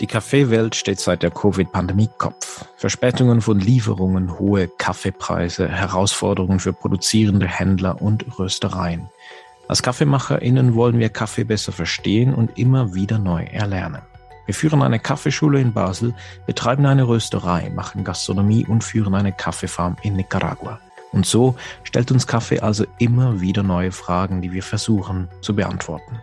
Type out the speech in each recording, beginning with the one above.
Die Kaffeewelt steht seit der Covid-Pandemie Kopf. Verspätungen von Lieferungen, hohe Kaffeepreise, Herausforderungen für produzierende Händler und Röstereien. Als KaffeemacherInnen wollen wir Kaffee besser verstehen und immer wieder neu erlernen. Wir führen eine Kaffeeschule in Basel, betreiben eine Rösterei, machen Gastronomie und führen eine Kaffeefarm in Nicaragua. Und so stellt uns Kaffee also immer wieder neue Fragen, die wir versuchen zu beantworten.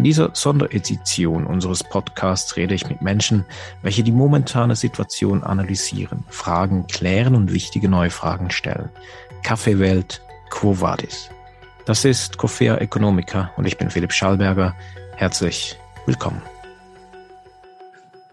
In dieser Sonderedition unseres Podcasts rede ich mit Menschen, welche die momentane Situation analysieren, Fragen klären und wichtige neue Fragen stellen. Kaffeewelt, Quo Vadis? Das ist Coffea Economica und ich bin Philipp Schallberger. Herzlich willkommen.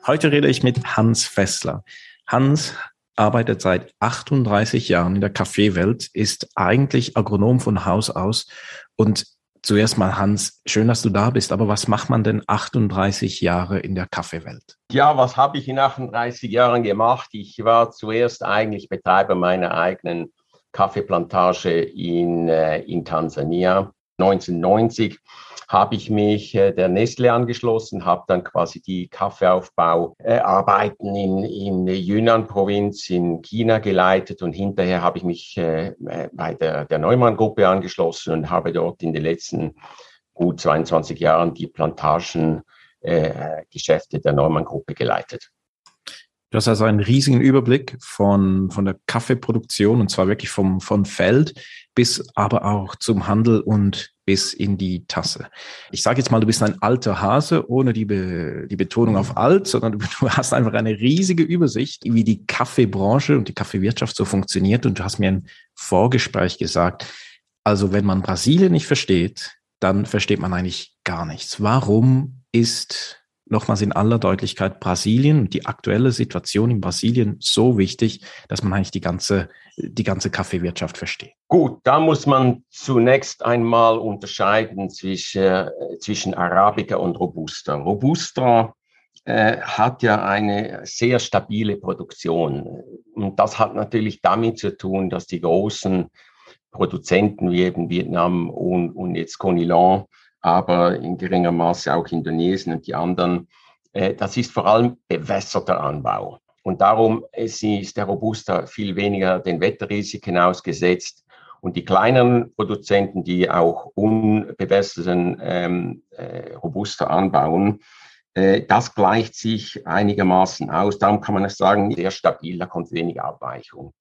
Heute rede ich mit Hans Fessler. Hans arbeitet seit 38 Jahren in der Kaffeewelt, ist eigentlich Agronom von Haus aus und Zuerst mal Hans, schön, dass du da bist, aber was macht man denn 38 Jahre in der Kaffeewelt? Ja, was habe ich in 38 Jahren gemacht? Ich war zuerst eigentlich Betreiber meiner eigenen Kaffeeplantage in, äh, in Tansania 1990 habe ich mich äh, der Nestle angeschlossen, habe dann quasi die Kaffeeaufbauarbeiten äh, in, in Yunnan-Provinz in China geleitet und hinterher habe ich mich äh, bei der, der Neumann-Gruppe angeschlossen und habe dort in den letzten gut 22 Jahren die Plantagengeschäfte der Neumann-Gruppe geleitet. Du hast also einen riesigen Überblick von, von der Kaffeeproduktion und zwar wirklich vom, vom Feld bis aber auch zum Handel und bis in die Tasse. Ich sage jetzt mal, du bist ein alter Hase, ohne die, Be die Betonung auf alt, sondern du, hast einfach eine riesige Übersicht, wie die Kaffeebranche und die Kaffeewirtschaft so funktioniert. Und du hast mir ein Vorgespräch gesagt, also wenn man Brasilien nicht versteht, dann versteht man eigentlich gar nichts. Warum ist nochmals in aller Deutlichkeit Brasilien die aktuelle Situation in Brasilien so wichtig, dass man eigentlich die ganze, die ganze Kaffeewirtschaft versteht? Gut, da muss man zunächst einmal unterscheiden zwischen, äh, zwischen Arabica und Robusta. Robusta äh, hat ja eine sehr stabile Produktion. Und das hat natürlich damit zu tun, dass die großen Produzenten wie eben Vietnam und, und jetzt Conilon aber in geringer Maße auch Indonesien und die anderen. Äh, das ist vor allem bewässerter Anbau. Und darum ist der Robusta viel weniger den Wetterrisiken ausgesetzt. Und die kleineren Produzenten, die auch unbewässerten ähm, äh, Robusta anbauen, äh, das gleicht sich einigermaßen aus. Darum kann man sagen, sehr stabil, da kommt wenig Abweichung.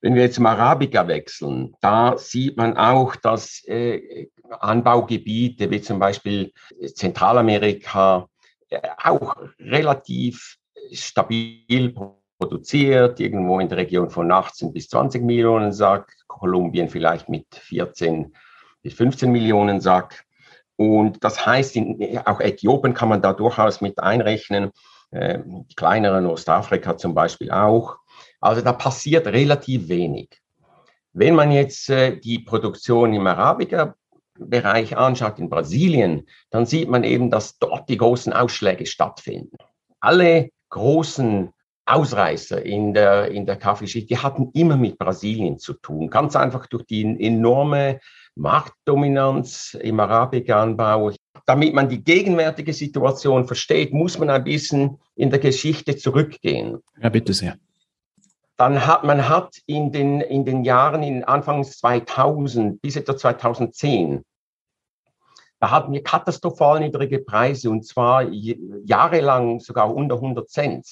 Wenn wir jetzt zum Arabica wechseln, da sieht man auch, dass äh, Anbaugebiete wie zum Beispiel Zentralamerika äh, auch relativ stabil produziert, irgendwo in der Region von 18 bis 20 Millionen Sack, Kolumbien vielleicht mit 14 bis 15 Millionen Sack. Und das heißt, in, auch Äthiopien kann man da durchaus mit einrechnen, äh, kleineren Ostafrika zum Beispiel auch. Also da passiert relativ wenig. Wenn man jetzt äh, die Produktion im Arabica-Bereich anschaut, in Brasilien, dann sieht man eben, dass dort die großen Ausschläge stattfinden. Alle großen Ausreißer in der, in der Kaffeeschicht, die hatten immer mit Brasilien zu tun. Ganz einfach durch die enorme Marktdominanz im Arabica-Anbau. Damit man die gegenwärtige Situation versteht, muss man ein bisschen in der Geschichte zurückgehen. Ja, bitte sehr. Dann hat man hat in den, in den Jahren, in Anfangs 2000 bis etwa 2010, da hatten wir katastrophal niedrige Preise und zwar jahrelang sogar unter 100 Cent.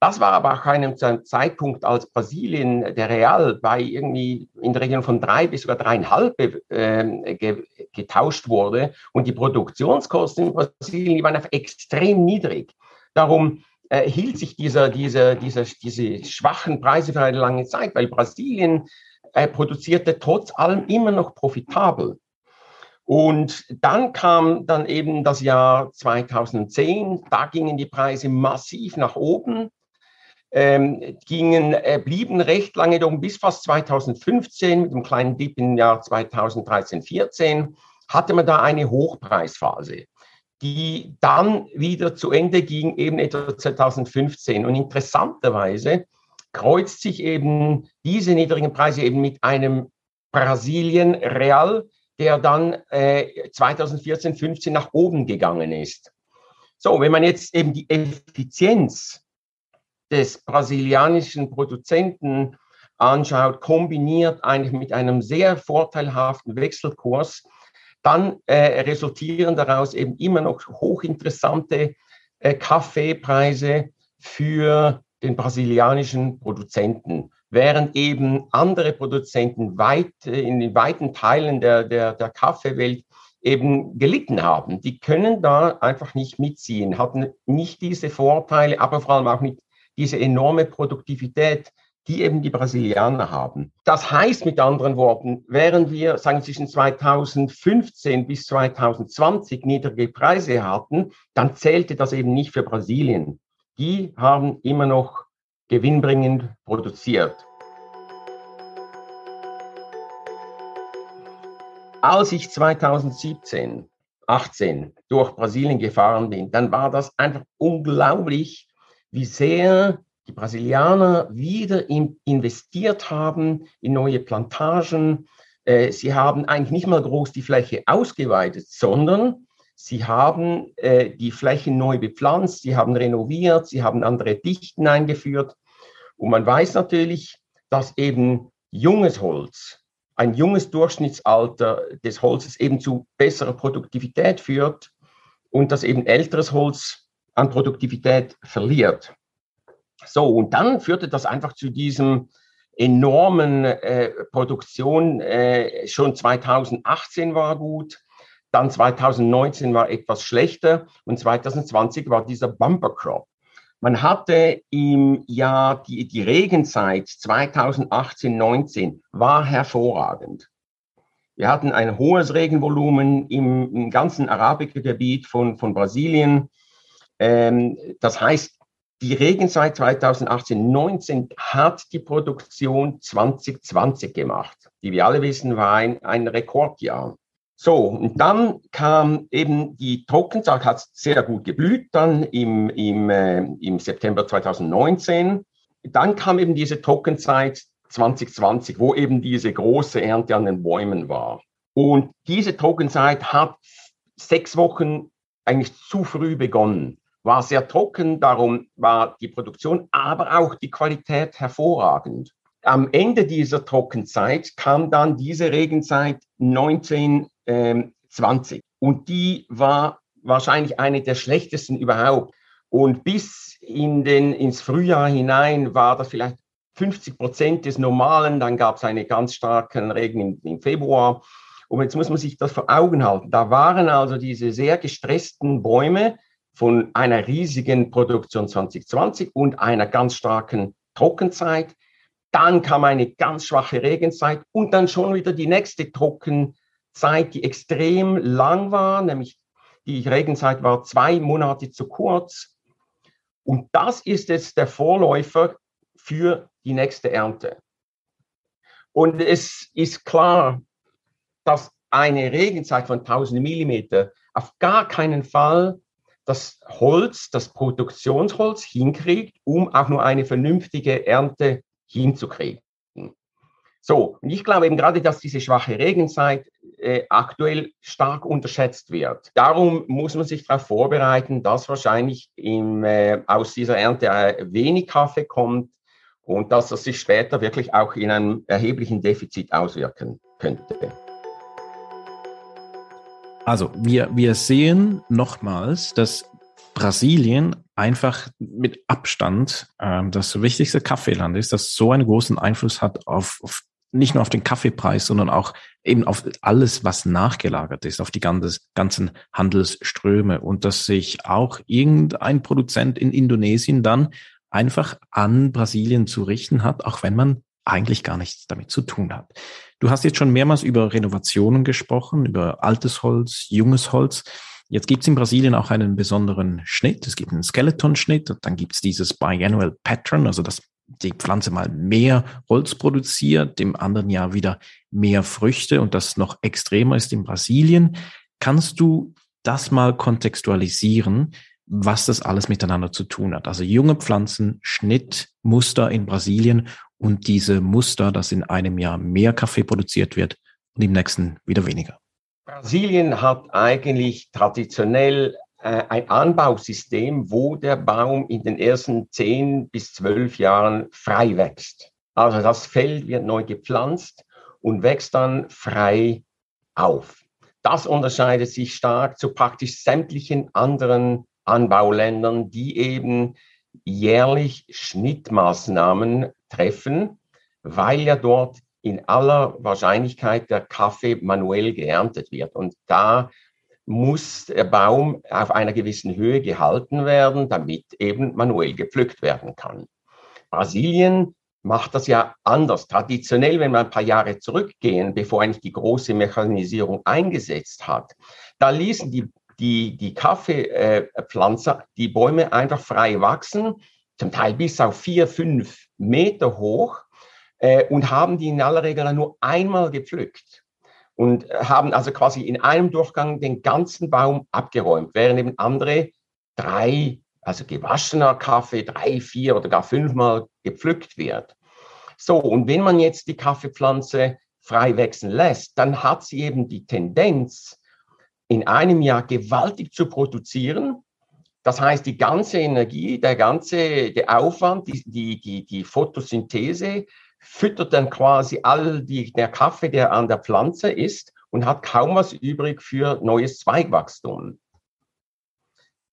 Das war aber auch einem Zeitpunkt, als Brasilien, der Real, bei irgendwie in der Region von drei bis sogar dreieinhalb äh, ge getauscht wurde und die Produktionskosten in Brasilien waren auf extrem niedrig. Darum äh, hielt sich dieser, dieser, dieser, diese schwachen Preise für eine lange Zeit, weil Brasilien äh, produzierte trotz allem immer noch profitabel. Und dann kam dann eben das Jahr 2010, da gingen die Preise massiv nach oben, ähm, gingen, äh, blieben recht lange oben bis fast 2015 mit einem kleinen Dip im Jahr 2013, 14 hatte man da eine Hochpreisphase die dann wieder zu Ende ging, eben etwa 2015. Und interessanterweise kreuzt sich eben diese niedrigen Preise eben mit einem Brasilien Real, der dann äh, 2014, 15 nach oben gegangen ist. So, wenn man jetzt eben die Effizienz des brasilianischen Produzenten anschaut, kombiniert eigentlich mit einem sehr vorteilhaften Wechselkurs, dann äh, resultieren daraus eben immer noch hochinteressante äh, Kaffeepreise für den brasilianischen Produzenten, während eben andere Produzenten weit, äh, in den weiten Teilen der, der, der Kaffeewelt eben gelitten haben. Die können da einfach nicht mitziehen, hatten nicht diese Vorteile, aber vor allem auch nicht diese enorme Produktivität, die eben die Brasilianer haben. Das heißt mit anderen Worten, während wir sagen zwischen 2015 bis 2020 niedrige Preise hatten, dann zählte das eben nicht für Brasilien. Die haben immer noch gewinnbringend produziert. Als ich 2017, 18 durch Brasilien gefahren bin, dann war das einfach unglaublich, wie sehr die Brasilianer wieder in, investiert haben in neue Plantagen. Äh, sie haben eigentlich nicht mal groß die Fläche ausgeweitet, sondern sie haben äh, die Fläche neu bepflanzt, sie haben renoviert, sie haben andere Dichten eingeführt. Und man weiß natürlich, dass eben junges Holz, ein junges Durchschnittsalter des Holzes eben zu besserer Produktivität führt und dass eben älteres Holz an Produktivität verliert. So, und dann führte das einfach zu diesem enormen äh, Produktion. Äh, schon 2018 war gut, dann 2019 war etwas schlechter und 2020 war dieser Bumper Crop. Man hatte im Jahr die, die Regenzeit 2018, 19 war hervorragend. Wir hatten ein hohes Regenvolumen im, im ganzen Arabikergebiet von, von Brasilien. Ähm, das heißt, die Regenzeit 2018, 19 hat die Produktion 2020 gemacht. Die wir alle wissen, war ein, ein Rekordjahr. So, und dann kam eben die Trockenzeit, hat sehr gut geblüht, dann im, im, äh, im September 2019. Dann kam eben diese Trockenzeit 2020, wo eben diese große Ernte an den Bäumen war. Und diese Trockenzeit hat sechs Wochen eigentlich zu früh begonnen war sehr trocken, darum war die Produktion, aber auch die Qualität hervorragend. Am Ende dieser Trockenzeit kam dann diese Regenzeit 1920 und die war wahrscheinlich eine der schlechtesten überhaupt. Und bis in den, ins Frühjahr hinein war das vielleicht 50 Prozent des Normalen. Dann gab es einen ganz starken Regen im Februar. Und jetzt muss man sich das vor Augen halten. Da waren also diese sehr gestressten Bäume, von einer riesigen Produktion 2020 und einer ganz starken Trockenzeit. Dann kam eine ganz schwache Regenzeit und dann schon wieder die nächste Trockenzeit, die extrem lang war, nämlich die Regenzeit war zwei Monate zu kurz. Und das ist jetzt der Vorläufer für die nächste Ernte. Und es ist klar, dass eine Regenzeit von 1000 Millimeter auf gar keinen Fall das Holz, das Produktionsholz hinkriegt, um auch nur eine vernünftige Ernte hinzukriegen. So, und ich glaube eben gerade, dass diese schwache Regenzeit äh, aktuell stark unterschätzt wird. Darum muss man sich darauf vorbereiten, dass wahrscheinlich im, äh, aus dieser Ernte äh, wenig Kaffee kommt und dass das sich später wirklich auch in einem erheblichen Defizit auswirken könnte. Also wir, wir sehen nochmals, dass Brasilien einfach mit Abstand äh, das wichtigste Kaffeeland ist, das so einen großen Einfluss hat auf, auf nicht nur auf den Kaffeepreis, sondern auch eben auf alles, was nachgelagert ist, auf die ganze, ganzen Handelsströme. Und dass sich auch irgendein Produzent in Indonesien dann einfach an Brasilien zu richten hat, auch wenn man eigentlich gar nichts damit zu tun hat. Du hast jetzt schon mehrmals über Renovationen gesprochen, über altes Holz, junges Holz. Jetzt gibt es in Brasilien auch einen besonderen Schnitt. Es gibt einen Skeleton-Schnitt, dann gibt es dieses Biannual Pattern, also dass die Pflanze mal mehr Holz produziert, im anderen Jahr wieder mehr Früchte und das noch extremer ist in Brasilien. Kannst du das mal kontextualisieren, was das alles miteinander zu tun hat? Also junge Pflanzen, Schnittmuster in Brasilien und diese Muster, dass in einem Jahr mehr Kaffee produziert wird und im nächsten wieder weniger. Brasilien hat eigentlich traditionell äh, ein Anbausystem, wo der Baum in den ersten zehn bis zwölf Jahren frei wächst. Also das Feld wird neu gepflanzt und wächst dann frei auf. Das unterscheidet sich stark zu praktisch sämtlichen anderen Anbauländern, die eben jährlich Schnittmaßnahmen treffen, weil ja dort in aller Wahrscheinlichkeit der Kaffee manuell geerntet wird. Und da muss der Baum auf einer gewissen Höhe gehalten werden, damit eben manuell gepflückt werden kann. Brasilien macht das ja anders. Traditionell, wenn wir ein paar Jahre zurückgehen, bevor eigentlich die große Mechanisierung eingesetzt hat, da ließen die, die, die Kaffeepflanzer die Bäume einfach frei wachsen, zum Teil bis auf vier, fünf Meter hoch äh, und haben die in aller Regel nur einmal gepflückt und haben also quasi in einem Durchgang den ganzen Baum abgeräumt, während eben andere drei, also gewaschener Kaffee, drei, vier oder gar fünfmal gepflückt wird. So, und wenn man jetzt die Kaffeepflanze frei wachsen lässt, dann hat sie eben die Tendenz, in einem Jahr gewaltig zu produzieren. Das heißt, die ganze Energie, der ganze der Aufwand, die, die, die, die Photosynthese füttert dann quasi all die, der Kaffee, der an der Pflanze ist und hat kaum was übrig für neues Zweigwachstum.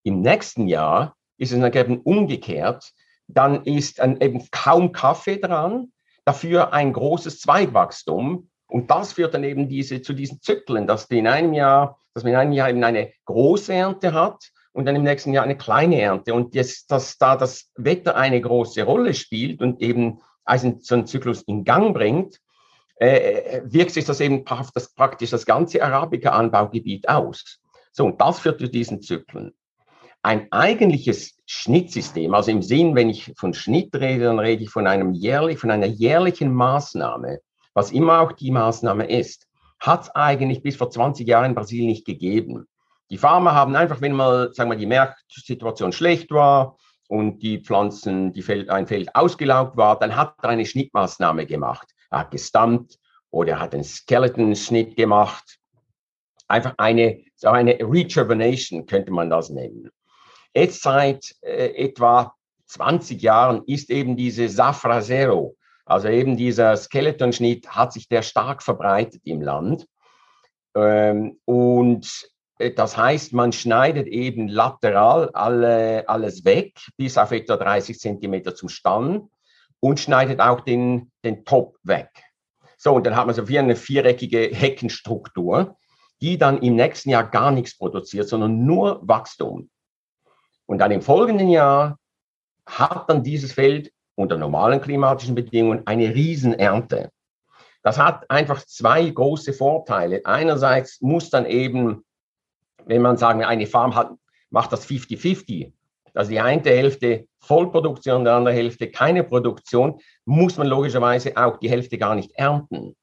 Im nächsten Jahr ist es dann eben umgekehrt. Dann ist dann eben kaum Kaffee dran, dafür ein großes Zweigwachstum. Und das führt dann eben diese, zu diesen Zyklen, dass, die in einem Jahr, dass man in einem Jahr eben eine große Ernte hat und dann im nächsten Jahr eine kleine Ernte. Und jetzt, dass da das Wetter eine große Rolle spielt und eben also so einen Zyklus in Gang bringt, äh, wirkt sich das eben das, praktisch das ganze Arabica-Anbaugebiet aus. So, und das führt zu diesen Zyklen. Ein eigentliches Schnittsystem, also im Sinn, wenn ich von Schnitt rede, dann rede ich von einem jährlich, von einer jährlichen Maßnahme, was immer auch die Maßnahme ist, hat es eigentlich bis vor 20 Jahren in Brasilien nicht gegeben. Die Farmer haben einfach, wenn mal, sagen wir, die Marktsituation schlecht war, und die Pflanzen, die Feld, ein Feld ausgelaugt war, dann hat er eine Schnittmaßnahme gemacht. Er hat gestammt oder er hat einen Skeleton-Schnitt gemacht. Einfach eine, so eine Rejuvenation könnte man das nennen. Jetzt seit äh, etwa 20 Jahren ist eben diese Safra Zero, also eben dieser Skeleton-Schnitt, hat sich der stark verbreitet im Land. Ähm, und das heißt, man schneidet eben lateral alle, alles weg, bis auf etwa 30 Zentimeter zum Stamm und schneidet auch den, den Top weg. So, und dann hat man so wie eine viereckige Heckenstruktur, die dann im nächsten Jahr gar nichts produziert, sondern nur Wachstum. Und dann im folgenden Jahr hat dann dieses Feld unter normalen klimatischen Bedingungen eine Riesenernte. Das hat einfach zwei große Vorteile. Einerseits muss dann eben wenn man sagen, eine Farm hat, macht das 50-50, also die eine Hälfte Vollproduktion, die andere Hälfte keine Produktion, muss man logischerweise auch die Hälfte gar nicht ernten.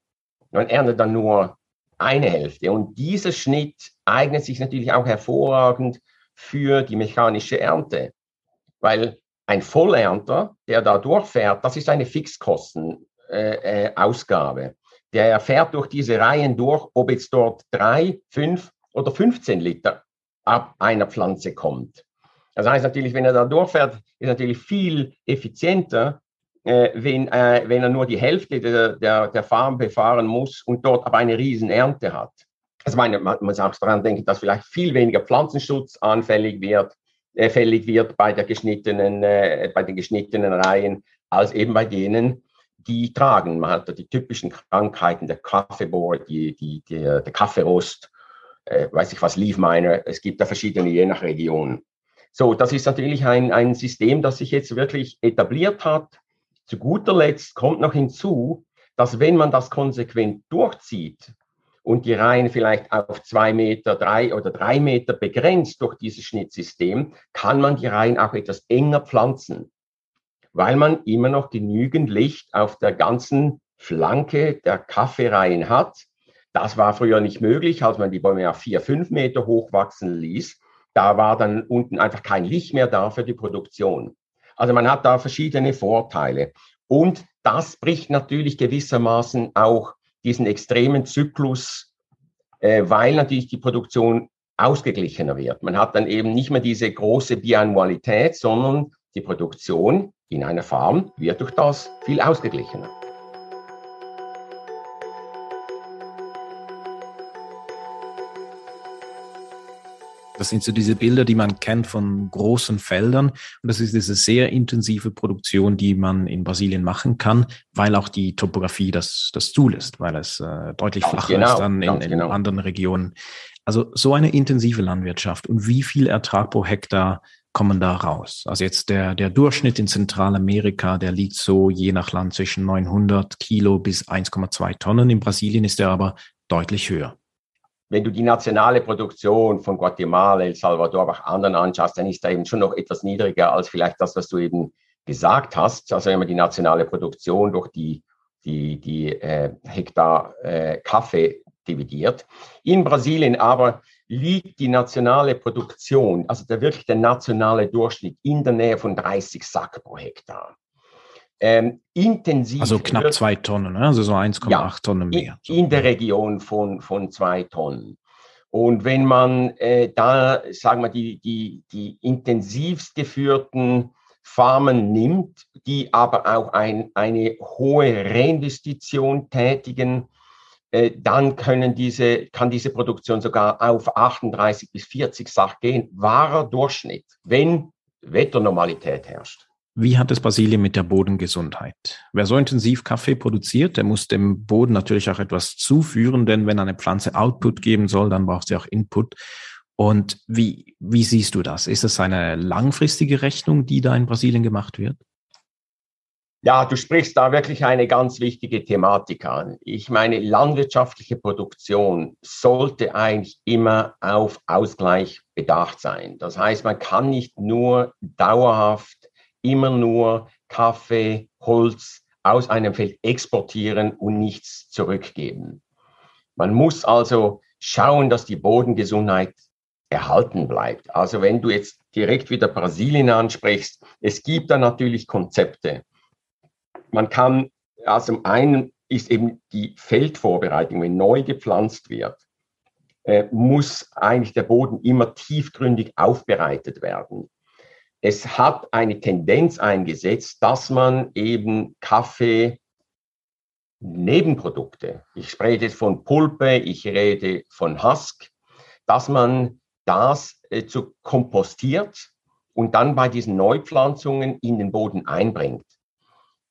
Man erntet dann nur eine Hälfte. Und dieser Schnitt eignet sich natürlich auch hervorragend für die mechanische Ernte, weil ein Vollernter, der da durchfährt, das ist eine Fixkostenausgabe. Äh, äh, der fährt durch diese Reihen durch, ob jetzt dort drei, fünf oder 15 Liter ab einer Pflanze kommt. Das heißt natürlich, wenn er da durchfährt, ist natürlich viel effizienter, äh, wenn, äh, wenn er nur die Hälfte der, der, der Farm befahren muss und dort aber eine riesen Ernte hat. Also meine, man muss auch daran denken, dass vielleicht viel weniger Pflanzenschutz anfällig wird, äh, fällig wird bei, der geschnittenen, äh, bei den geschnittenen Reihen, als eben bei denen, die tragen. Man hat da die typischen Krankheiten, der Kaffeebohr, die, die, die, der Kaffeerost äh, weiß ich was, Leaf Miner. Es gibt da verschiedene, je nach Region. So, das ist natürlich ein, ein System, das sich jetzt wirklich etabliert hat. Zu guter Letzt kommt noch hinzu, dass wenn man das konsequent durchzieht und die Reihen vielleicht auf zwei Meter, drei oder drei Meter begrenzt durch dieses Schnittsystem, kann man die Reihen auch etwas enger pflanzen, weil man immer noch genügend Licht auf der ganzen Flanke der Kaffeereihen hat, das war früher nicht möglich, als man die Bäume ja vier, fünf Meter hoch wachsen ließ. Da war dann unten einfach kein Licht mehr da für die Produktion. Also man hat da verschiedene Vorteile. Und das bricht natürlich gewissermaßen auch diesen extremen Zyklus, äh, weil natürlich die Produktion ausgeglichener wird. Man hat dann eben nicht mehr diese große Biannualität, sondern die Produktion in einer Farm wird durch das viel ausgeglichener. Das sind so diese Bilder, die man kennt von großen Feldern. Und das ist diese sehr intensive Produktion, die man in Brasilien machen kann, weil auch die Topografie das, das zulässt, weil es äh, deutlich flacher genau, ist dann in, in genau. anderen Regionen. Also so eine intensive Landwirtschaft und wie viel Ertrag pro Hektar kommen da raus? Also jetzt der, der Durchschnitt in Zentralamerika, der liegt so je nach Land zwischen 900 Kilo bis 1,2 Tonnen. In Brasilien ist er aber deutlich höher wenn du die nationale Produktion von Guatemala, El Salvador, auch anderen anschaust, dann ist da eben schon noch etwas niedriger als vielleicht das, was du eben gesagt hast. Also wenn man die nationale Produktion durch die, die, die äh, Hektar äh, Kaffee dividiert. In Brasilien aber liegt die nationale Produktion, also der wirklich der nationale Durchschnitt in der Nähe von 30 Sack pro Hektar ähm, intensiv. Also knapp zwei Tonnen, ne? also so 1,8 ja, Tonnen mehr. In, in, der Region von, von zwei Tonnen. Und wenn man äh, da, sagen wir, die, die, die intensivst geführten Farmen nimmt, die aber auch ein, eine hohe Reinvestition tätigen, äh, dann können diese, kann diese Produktion sogar auf 38 bis 40 Sach gehen. Wahrer Durchschnitt, wenn Wetternormalität herrscht. Wie hat es Brasilien mit der Bodengesundheit? Wer so intensiv Kaffee produziert, der muss dem Boden natürlich auch etwas zuführen, denn wenn eine Pflanze Output geben soll, dann braucht sie auch Input. Und wie, wie siehst du das? Ist es eine langfristige Rechnung, die da in Brasilien gemacht wird? Ja, du sprichst da wirklich eine ganz wichtige Thematik an. Ich meine, landwirtschaftliche Produktion sollte eigentlich immer auf Ausgleich bedacht sein. Das heißt, man kann nicht nur dauerhaft immer nur Kaffee, Holz aus einem Feld exportieren und nichts zurückgeben. Man muss also schauen, dass die Bodengesundheit erhalten bleibt. Also wenn du jetzt direkt wieder Brasilien ansprichst, es gibt da natürlich Konzepte. Man kann, also einen ist eben die Feldvorbereitung, wenn neu gepflanzt wird, äh, muss eigentlich der Boden immer tiefgründig aufbereitet werden es hat eine Tendenz eingesetzt, dass man eben Kaffee Nebenprodukte, ich spreche jetzt von Pulpe, ich rede von Husk, dass man das äh, zu kompostiert und dann bei diesen Neupflanzungen in den Boden einbringt.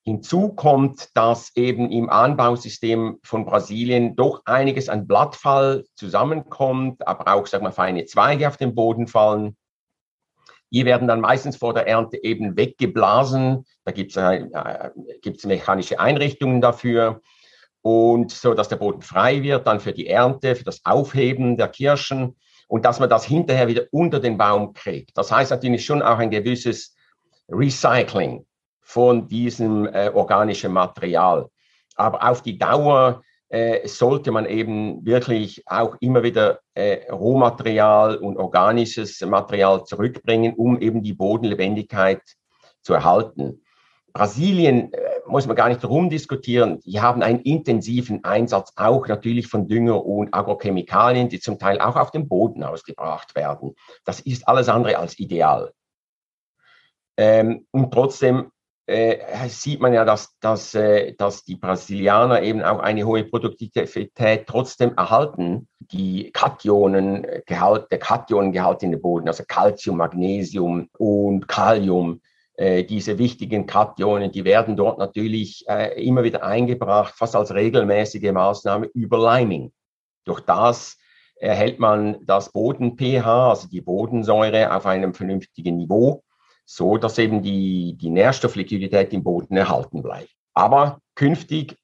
Hinzu kommt, dass eben im Anbausystem von Brasilien doch einiges an Blattfall zusammenkommt, aber auch, sag mal, feine Zweige auf den Boden fallen. Die werden dann meistens vor der Ernte eben weggeblasen. Da gibt es äh, gibt's mechanische Einrichtungen dafür. Und so, dass der Boden frei wird, dann für die Ernte, für das Aufheben der Kirschen und dass man das hinterher wieder unter den Baum kriegt. Das heißt natürlich schon auch ein gewisses Recycling von diesem äh, organischen Material. Aber auf die Dauer äh, sollte man eben wirklich auch immer wieder äh, Rohmaterial und organisches Material zurückbringen, um eben die Bodenlebendigkeit zu erhalten. Brasilien äh, muss man gar nicht rumdiskutieren. Die haben einen intensiven Einsatz auch natürlich von Dünger und Agrochemikalien, die zum Teil auch auf dem Boden ausgebracht werden. Das ist alles andere als ideal. Ähm, und trotzdem äh, sieht man ja, dass, dass, äh, dass die Brasilianer eben auch eine hohe Produktivität trotzdem erhalten. Die Kationengehalt, der Kationengehalt in den Boden, also Calcium, Magnesium und Kalium, äh, diese wichtigen Kationen, die werden dort natürlich äh, immer wieder eingebracht, fast als regelmäßige Maßnahme über Liming. Durch das erhält man das Boden-pH, also die Bodensäure, auf einem vernünftigen Niveau so dass eben die, die Nährstoffliquidität im Boden erhalten bleibt. Aber künftig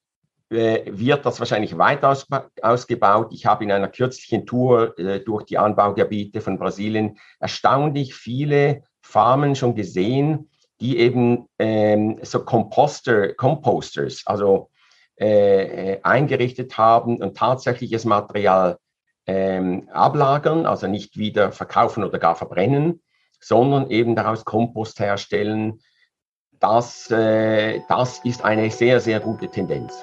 äh, wird das wahrscheinlich weiter aus, ausgebaut. Ich habe in einer kürzlichen Tour äh, durch die Anbaugebiete von Brasilien erstaunlich viele Farmen schon gesehen, die eben ähm, so Composter, Composters, also äh, eingerichtet haben und tatsächliches Material ähm, ablagern, also nicht wieder verkaufen oder gar verbrennen, sondern eben daraus Kompost herstellen. Das, äh, das ist eine sehr, sehr gute Tendenz.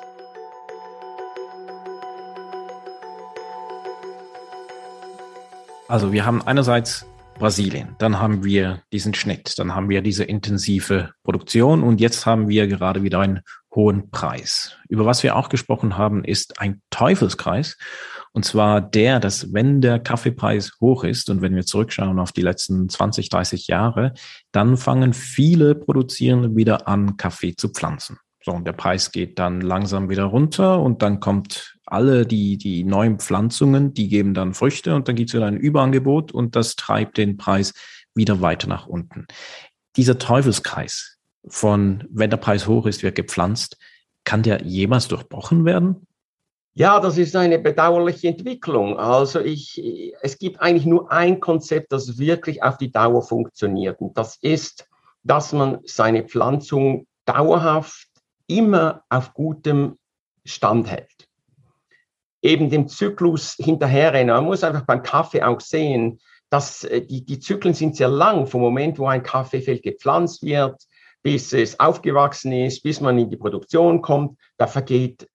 Also wir haben einerseits Brasilien, dann haben wir diesen Schnitt, dann haben wir diese intensive Produktion und jetzt haben wir gerade wieder einen hohen Preis. Über was wir auch gesprochen haben, ist ein Teufelskreis. Und zwar der, dass wenn der Kaffeepreis hoch ist und wenn wir zurückschauen auf die letzten 20, 30 Jahre, dann fangen viele Produzierende wieder an, Kaffee zu pflanzen. So, und der Preis geht dann langsam wieder runter und dann kommt alle die, die neuen Pflanzungen, die geben dann Früchte und dann gibt es wieder ein Überangebot und das treibt den Preis wieder weiter nach unten. Dieser Teufelskreis von, wenn der Preis hoch ist, wird gepflanzt, kann der jemals durchbrochen werden? Ja, das ist eine bedauerliche Entwicklung. Also ich, es gibt eigentlich nur ein Konzept, das wirklich auf die Dauer funktioniert. Und das ist, dass man seine Pflanzung dauerhaft immer auf gutem Stand hält. Eben dem Zyklus hinterherrennen. Man muss einfach beim Kaffee auch sehen, dass äh, die, die Zyklen sind sehr lang, vom Moment, wo ein Kaffeefeld gepflanzt wird, bis es aufgewachsen ist, bis man in die Produktion kommt. Da vergeht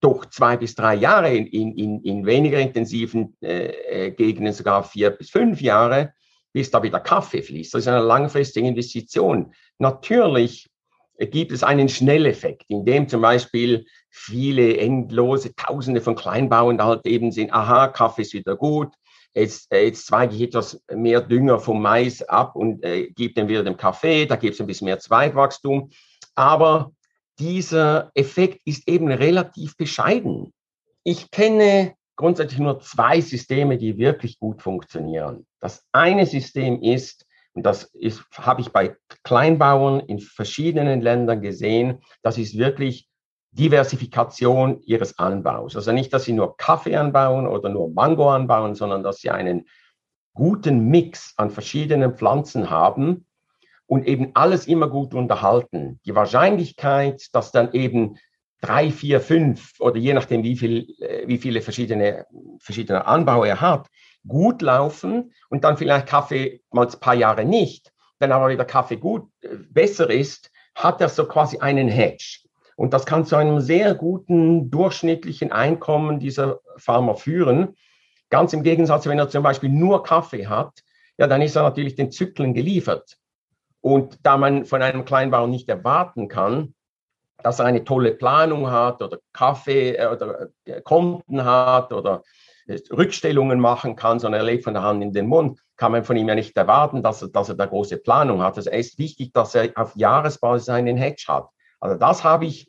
doch zwei bis drei Jahre, in, in, in weniger intensiven äh, äh, Gegenden sogar vier bis fünf Jahre, bis da wieder Kaffee fließt. Das ist eine langfristige Investition. Natürlich gibt es einen Schnelleffekt, in dem zum Beispiel viele endlose Tausende von Kleinbauern halt eben sehen, aha, Kaffee ist wieder gut, jetzt, äh, jetzt zweige ich etwas mehr Dünger vom Mais ab und äh, gebe dann wieder dem Kaffee, da gibt es ein bisschen mehr Zweigwachstum. Aber dieser Effekt ist eben relativ bescheiden. Ich kenne grundsätzlich nur zwei Systeme, die wirklich gut funktionieren. Das eine System ist, und das ist, habe ich bei Kleinbauern in verschiedenen Ländern gesehen, das ist wirklich Diversifikation ihres Anbaus. Also nicht, dass sie nur Kaffee anbauen oder nur Mango anbauen, sondern dass sie einen guten Mix an verschiedenen Pflanzen haben und eben alles immer gut unterhalten. Die Wahrscheinlichkeit, dass dann eben drei, vier, fünf oder je nachdem, wie, viel, äh, wie viele verschiedene, verschiedene Anbau er hat, gut laufen und dann vielleicht Kaffee mal ein paar Jahre nicht, dann aber wieder Kaffee gut, äh, besser ist, hat er so quasi einen Hedge. Und das kann zu einem sehr guten durchschnittlichen Einkommen dieser Farmer führen. Ganz im Gegensatz, wenn er zum Beispiel nur Kaffee hat, ja, dann ist er natürlich den Zyklen geliefert. Und da man von einem Kleinbauer nicht erwarten kann, dass er eine tolle Planung hat oder Kaffee äh, oder äh, Konten hat oder äh, Rückstellungen machen kann, sondern er lebt von der Hand in den Mund, kann man von ihm ja nicht erwarten, dass er, dass er da große Planung hat. Also es ist wichtig, dass er auf Jahresbasis einen Hedge hat. Also das habe ich,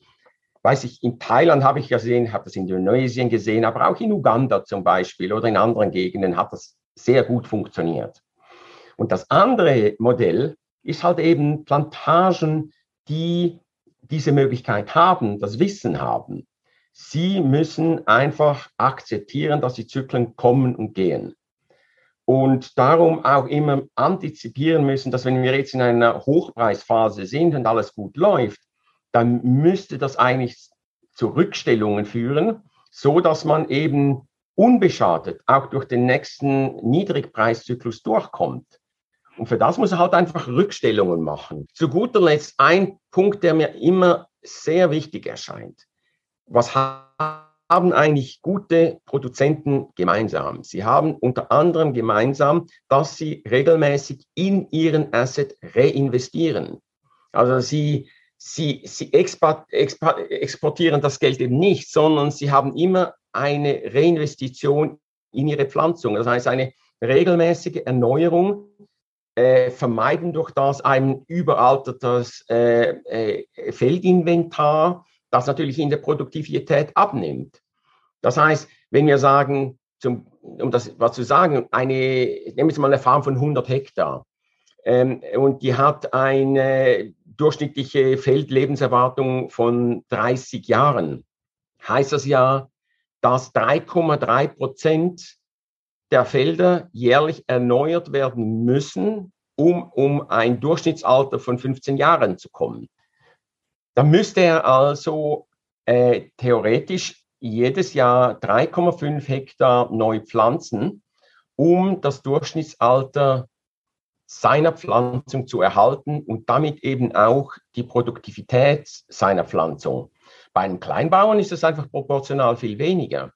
weiß ich, in Thailand habe ich gesehen, habe das in Indonesien gesehen, aber auch in Uganda zum Beispiel oder in anderen Gegenden hat das sehr gut funktioniert. Und das andere Modell ist halt eben Plantagen, die diese Möglichkeit haben, das Wissen haben. Sie müssen einfach akzeptieren, dass die Zyklen kommen und gehen. Und darum auch immer antizipieren müssen, dass wenn wir jetzt in einer Hochpreisphase sind und alles gut läuft, dann müsste das eigentlich zu Rückstellungen führen, so dass man eben unbeschadet auch durch den nächsten Niedrigpreiszyklus durchkommt. Und für das muss er halt einfach Rückstellungen machen. Zu guter Letzt ein Punkt, der mir immer sehr wichtig erscheint. Was haben eigentlich gute Produzenten gemeinsam? Sie haben unter anderem gemeinsam, dass sie regelmäßig in ihren Asset reinvestieren. Also sie, sie, sie export, export, exportieren das Geld eben nicht, sondern sie haben immer eine Reinvestition in ihre Pflanzung. Das heißt, eine regelmäßige Erneuerung äh, vermeiden durch das ein überaltertes äh, äh, Feldinventar, das natürlich in der Produktivität abnimmt. Das heißt, wenn wir sagen, zum, um das was zu sagen, eine, nehmen wir mal eine Farm von 100 Hektar ähm, und die hat eine durchschnittliche Feldlebenserwartung von 30 Jahren, heißt das ja, dass 3,3 Prozent der Felder jährlich erneuert werden müssen, um, um ein Durchschnittsalter von 15 Jahren zu kommen. Da müsste er also äh, theoretisch jedes Jahr 3,5 Hektar neu pflanzen, um das Durchschnittsalter seiner Pflanzung zu erhalten und damit eben auch die Produktivität seiner Pflanzung. Bei einem Kleinbauern ist es einfach proportional viel weniger.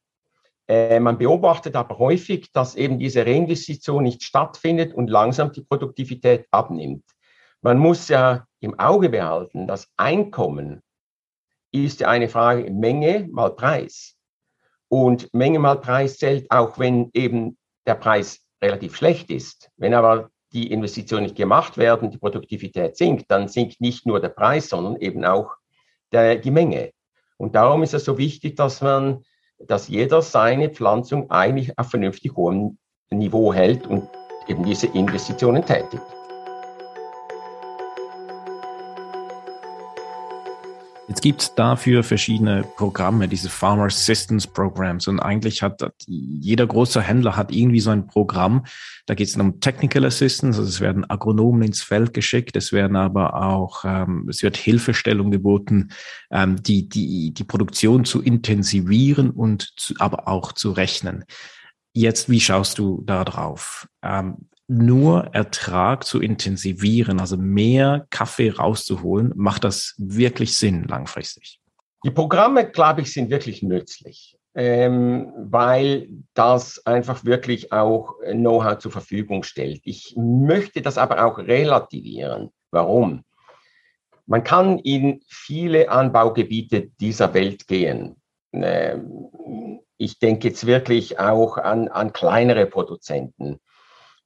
Äh, man beobachtet aber häufig, dass eben diese Reinvestition nicht stattfindet und langsam die Produktivität abnimmt. Man muss ja im Auge behalten, das Einkommen ist ja eine Frage Menge mal Preis. Und Menge mal Preis zählt auch, wenn eben der Preis relativ schlecht ist. Wenn aber die Investitionen nicht gemacht werden, die Produktivität sinkt, dann sinkt nicht nur der Preis, sondern eben auch der, die Menge. Und darum ist es so wichtig, dass man, dass jeder seine Pflanzung eigentlich auf vernünftig hohem Niveau hält und eben diese Investitionen tätigt. Jetzt gibt es dafür verschiedene Programme, diese Farmer Assistance Programs. Und eigentlich hat jeder große Händler hat irgendwie so ein Programm. Da geht es um Technical Assistance, also es werden Agronomen ins Feld geschickt, es werden aber auch, ähm, es wird Hilfestellung geboten, ähm, die, die, die Produktion zu intensivieren und zu, aber auch zu rechnen. Jetzt, wie schaust du da drauf? Ähm, nur Ertrag zu intensivieren, also mehr Kaffee rauszuholen, macht das wirklich Sinn langfristig? Die Programme, glaube ich, sind wirklich nützlich, ähm, weil das einfach wirklich auch Know-how zur Verfügung stellt. Ich möchte das aber auch relativieren. Warum? Man kann in viele Anbaugebiete dieser Welt gehen. Ähm, ich denke jetzt wirklich auch an, an kleinere Produzenten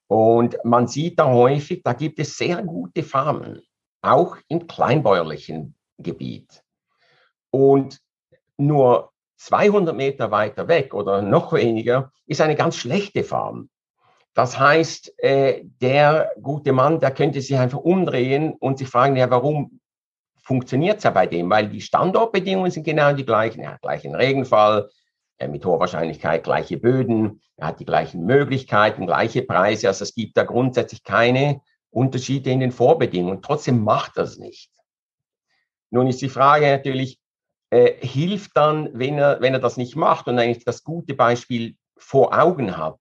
und man sieht da häufig, da gibt es sehr gute Farmen, auch im kleinbäuerlichen Gebiet. Und nur 200 Meter weiter weg oder noch weniger ist eine ganz schlechte Farm. Das heißt, äh, der gute Mann, der könnte sich einfach umdrehen und sich fragen, ja, warum funktioniert es ja bei dem? Weil die Standortbedingungen sind genau die gleichen. Hat gleichen Regenfall, mit hoher Wahrscheinlichkeit gleiche Böden, er hat die gleichen Möglichkeiten, gleiche Preise. Also es gibt da grundsätzlich keine Unterschiede in den Vorbedingungen. Trotzdem macht das nicht. Nun ist die Frage natürlich, äh, hilft dann, wenn er, wenn er das nicht macht und eigentlich das gute Beispiel vor Augen hat,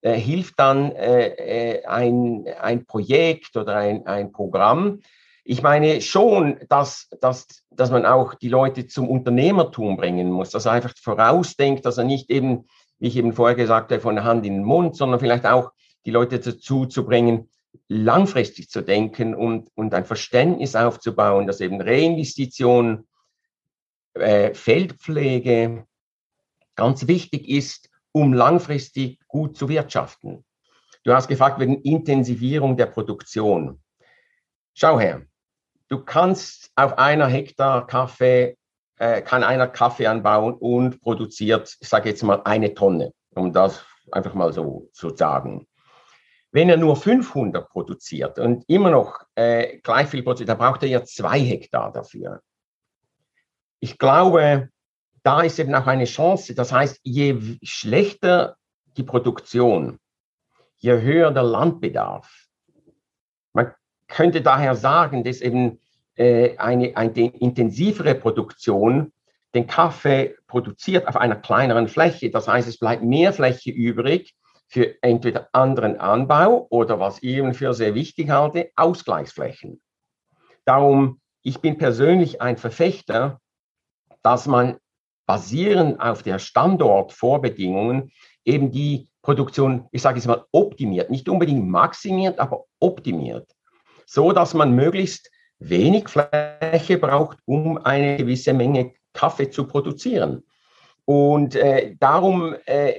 äh, hilft dann äh, äh ein, ein Projekt oder ein, ein Programm, ich meine schon, dass, dass, dass man auch die Leute zum Unternehmertum bringen muss, dass er einfach vorausdenkt, dass er nicht eben, wie ich eben vorher gesagt habe, von der Hand in den Mund, sondern vielleicht auch die Leute dazu zu bringen, langfristig zu denken und, und ein Verständnis aufzubauen, dass eben Reinvestition, äh, Feldpflege ganz wichtig ist, um langfristig gut zu wirtschaften. Du hast gefragt wegen Intensivierung der Produktion. Schau her, Du kannst auf einer Hektar Kaffee, äh, kann einer Kaffee anbauen und produziert, ich sage jetzt mal eine Tonne, um das einfach mal so zu sagen. Wenn er nur 500 produziert und immer noch äh, gleich viel produziert, dann braucht er ja zwei Hektar dafür. Ich glaube, da ist eben auch eine Chance. Das heißt, je schlechter die Produktion, je höher der Landbedarf. Könnte daher sagen, dass eben äh, eine, eine intensivere Produktion den Kaffee produziert auf einer kleineren Fläche. Das heißt, es bleibt mehr Fläche übrig für entweder anderen Anbau oder was ich eben für sehr wichtig halte, Ausgleichsflächen. Darum, ich bin persönlich ein Verfechter, dass man basierend auf der Standortvorbedingungen eben die Produktion, ich sage es mal, optimiert, nicht unbedingt maximiert, aber optimiert, so dass man möglichst wenig Fläche braucht, um eine gewisse Menge Kaffee zu produzieren. Und äh, darum äh,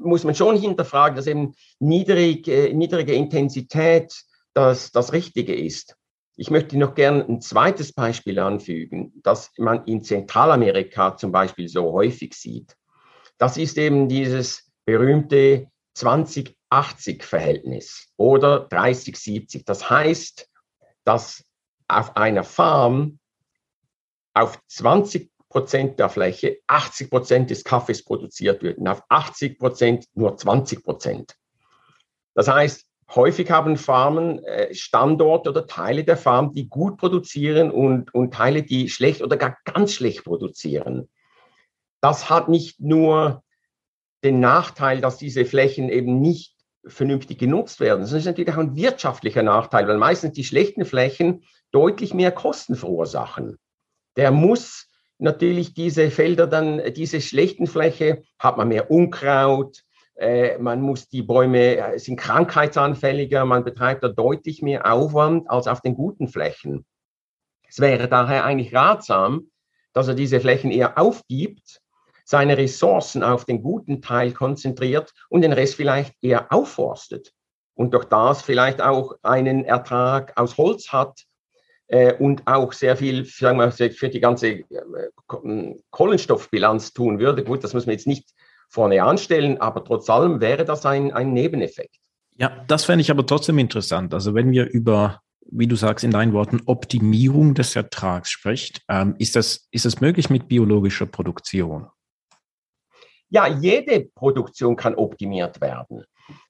muss man schon hinterfragen, dass eben niedrig, äh, niedrige Intensität das, das Richtige ist. Ich möchte noch gerne ein zweites Beispiel anfügen, das man in Zentralamerika zum Beispiel so häufig sieht. Das ist eben dieses berühmte 20-80-Verhältnis oder 30-70. Das heißt, dass auf einer Farm auf 20 Prozent der Fläche 80 Prozent des Kaffees produziert wird und auf 80 Prozent nur 20 Prozent. Das heißt, häufig haben Farmen äh, Standorte oder Teile der Farm, die gut produzieren und, und Teile, die schlecht oder gar ganz schlecht produzieren. Das hat nicht nur den Nachteil, dass diese Flächen eben nicht vernünftig genutzt werden. Das ist natürlich auch ein wirtschaftlicher Nachteil, weil meistens die schlechten Flächen deutlich mehr Kosten verursachen. Der muss natürlich diese Felder dann, diese schlechten Fläche, hat man mehr Unkraut, äh, man muss die Bäume äh, sind krankheitsanfälliger, man betreibt da deutlich mehr Aufwand als auf den guten Flächen. Es wäre daher eigentlich ratsam, dass er diese Flächen eher aufgibt, seine Ressourcen auf den guten Teil konzentriert und den Rest vielleicht eher aufforstet und durch das vielleicht auch einen Ertrag aus Holz hat äh, und auch sehr viel sagen wir, für die ganze äh, Kohlenstoffbilanz tun würde. Gut, das muss man jetzt nicht vorne anstellen, aber trotz allem wäre das ein, ein Nebeneffekt. Ja, das fände ich aber trotzdem interessant. Also wenn wir über, wie du sagst in deinen Worten, Optimierung des Ertrags spricht, ähm, ist, das, ist das möglich mit biologischer Produktion? Ja, jede Produktion kann optimiert werden.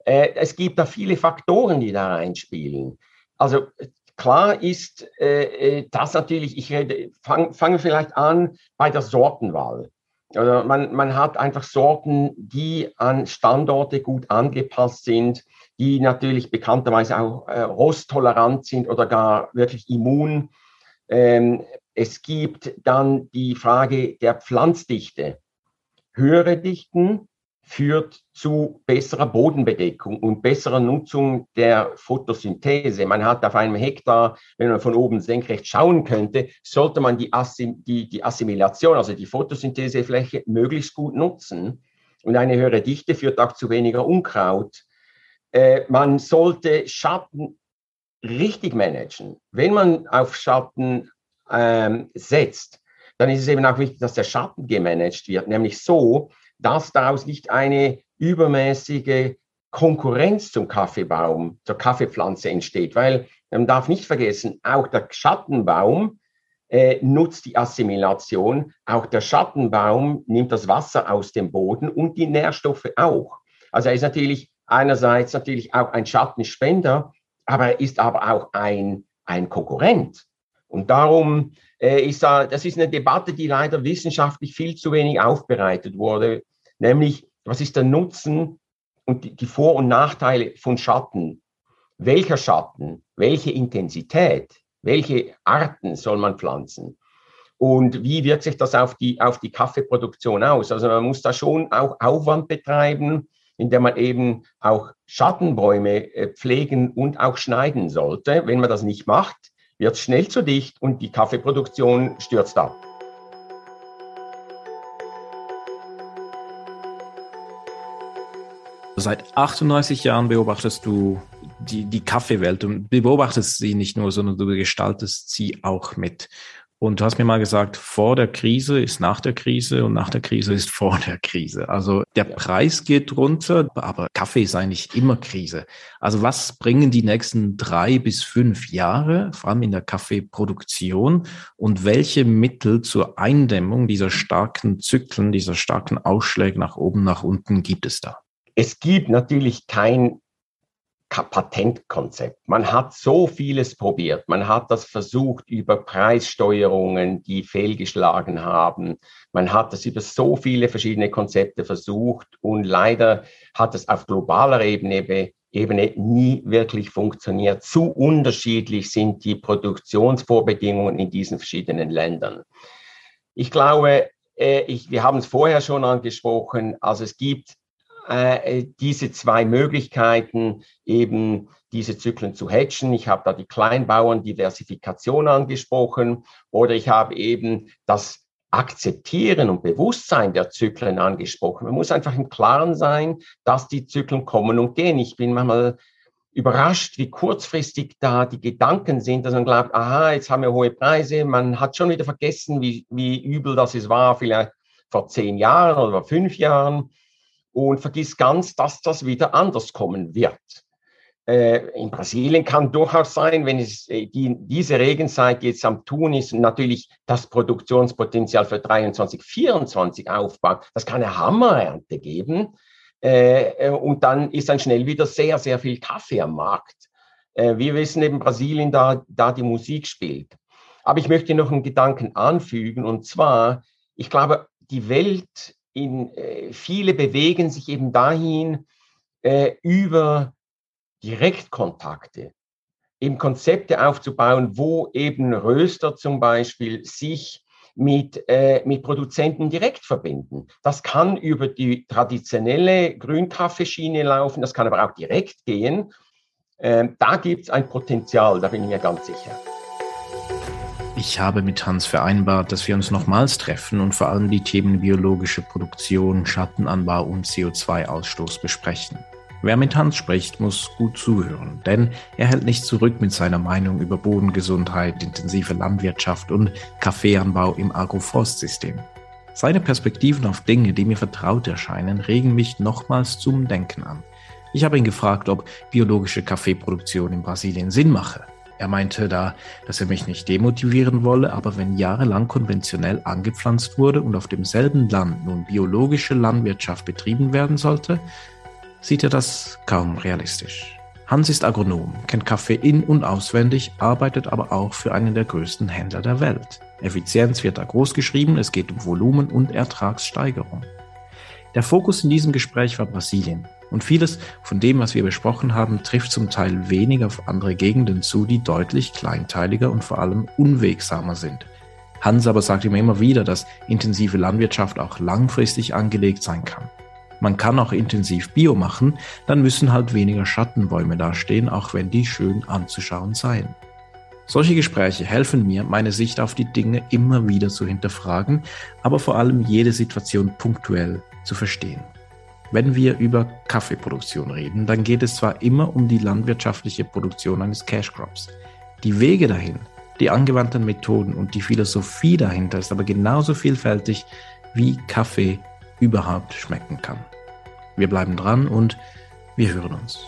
Äh, es gibt da viele Faktoren, die da reinspielen. Also klar ist äh, äh das natürlich, ich rede, fange fang vielleicht an bei der Sortenwahl. Also man, man hat einfach Sorten, die an Standorte gut angepasst sind, die natürlich bekannterweise auch äh, rosttolerant sind oder gar wirklich immun. Ähm, es gibt dann die Frage der Pflanzdichte. Höhere Dichten führt zu besserer Bodenbedeckung und besserer Nutzung der Photosynthese. Man hat auf einem Hektar, wenn man von oben senkrecht schauen könnte, sollte man die, Assim, die, die Assimilation, also die Photosynthesefläche, möglichst gut nutzen. Und eine höhere Dichte führt auch zu weniger Unkraut. Äh, man sollte Schatten richtig managen. Wenn man auf Schatten ähm, setzt, dann ist es eben auch wichtig, dass der Schatten gemanagt wird, nämlich so, dass daraus nicht eine übermäßige Konkurrenz zum Kaffeebaum, zur Kaffeepflanze entsteht, weil man darf nicht vergessen, auch der Schattenbaum äh, nutzt die Assimilation, auch der Schattenbaum nimmt das Wasser aus dem Boden und die Nährstoffe auch. Also er ist natürlich einerseits natürlich auch ein Schattenspender, aber er ist aber auch ein, ein Konkurrent. Und darum äh, ist da, das ist eine Debatte, die leider wissenschaftlich viel zu wenig aufbereitet wurde, nämlich was ist der Nutzen und die, die Vor- und Nachteile von Schatten? Welcher Schatten? Welche Intensität? Welche Arten soll man pflanzen? Und wie wirkt sich das auf die, auf die Kaffeeproduktion aus? Also man muss da schon auch Aufwand betreiben, indem man eben auch Schattenbäume äh, pflegen und auch schneiden sollte. Wenn man das nicht macht, wird schnell zu dicht und die Kaffeeproduktion stürzt ab. Seit 38 Jahren beobachtest du die, die Kaffeewelt und beobachtest sie nicht nur, sondern du gestaltest sie auch mit. Und du hast mir mal gesagt, vor der Krise ist nach der Krise und nach der Krise ist vor der Krise. Also der Preis geht runter, aber Kaffee ist eigentlich immer Krise. Also was bringen die nächsten drei bis fünf Jahre, vor allem in der Kaffeeproduktion, und welche Mittel zur Eindämmung dieser starken Zyklen, dieser starken Ausschläge nach oben, nach unten gibt es da? Es gibt natürlich kein Patentkonzept. Man hat so vieles probiert. Man hat das versucht über Preissteuerungen, die fehlgeschlagen haben. Man hat das über so viele verschiedene Konzepte versucht und leider hat es auf globaler Ebene, Ebene nie wirklich funktioniert. Zu unterschiedlich sind die Produktionsvorbedingungen in diesen verschiedenen Ländern. Ich glaube, äh, ich, wir haben es vorher schon angesprochen, also es gibt äh, diese zwei Möglichkeiten, eben diese Zyklen zu hatchen. Ich habe da die Kleinbauern-Diversifikation angesprochen oder ich habe eben das Akzeptieren und Bewusstsein der Zyklen angesprochen. Man muss einfach im Klaren sein, dass die Zyklen kommen und gehen. Ich bin manchmal überrascht, wie kurzfristig da die Gedanken sind, dass man glaubt, aha, jetzt haben wir hohe Preise. Man hat schon wieder vergessen, wie, wie übel das es war, vielleicht vor zehn Jahren oder fünf Jahren und vergisst ganz, dass das wieder anders kommen wird. Äh, in Brasilien kann durchaus sein, wenn es äh, die, diese Regenzeit jetzt am Tun ist, natürlich das Produktionspotenzial für 23, 24 aufbaut. Das kann eine Hammerernte geben. Äh, äh, und dann ist dann schnell wieder sehr, sehr viel Kaffee am Markt. Äh, wir wissen eben Brasilien, da, da die Musik spielt. Aber ich möchte noch einen Gedanken anfügen, und zwar, ich glaube, die Welt in, äh, viele bewegen sich eben dahin, äh, über Direktkontakte, eben Konzepte aufzubauen, wo eben Röster zum Beispiel sich mit, äh, mit Produzenten direkt verbinden. Das kann über die traditionelle Grünkaffeeschiene laufen, das kann aber auch direkt gehen. Ähm, da gibt es ein Potenzial, da bin ich mir ganz sicher. Ich habe mit Hans vereinbart, dass wir uns nochmals treffen und vor allem die Themen biologische Produktion, Schattenanbau und CO2-Ausstoß besprechen. Wer mit Hans spricht, muss gut zuhören, denn er hält nicht zurück mit seiner Meinung über Bodengesundheit, intensive Landwirtschaft und Kaffeeanbau im Agroforstsystem. Seine Perspektiven auf Dinge, die mir vertraut erscheinen, regen mich nochmals zum Denken an. Ich habe ihn gefragt, ob biologische Kaffeeproduktion in Brasilien Sinn mache. Er meinte da, dass er mich nicht demotivieren wolle, aber wenn jahrelang konventionell angepflanzt wurde und auf demselben Land nun biologische Landwirtschaft betrieben werden sollte, sieht er das kaum realistisch. Hans ist Agronom, kennt Kaffee in- und auswendig, arbeitet aber auch für einen der größten Händler der Welt. Effizienz wird da groß geschrieben, es geht um Volumen und Ertragssteigerung. Der Fokus in diesem Gespräch war Brasilien. Und vieles von dem, was wir besprochen haben, trifft zum Teil weniger auf andere Gegenden zu, die deutlich kleinteiliger und vor allem unwegsamer sind. Hans aber sagt immer, immer wieder, dass intensive Landwirtschaft auch langfristig angelegt sein kann. Man kann auch intensiv Bio machen, dann müssen halt weniger Schattenbäume dastehen, auch wenn die schön anzuschauen seien. Solche Gespräche helfen mir, meine Sicht auf die Dinge immer wieder zu hinterfragen, aber vor allem jede Situation punktuell zu verstehen. Wenn wir über Kaffeeproduktion reden, dann geht es zwar immer um die landwirtschaftliche Produktion eines Cash Crops. Die Wege dahin, die angewandten Methoden und die Philosophie dahinter ist aber genauso vielfältig wie Kaffee überhaupt schmecken kann. Wir bleiben dran und wir hören uns.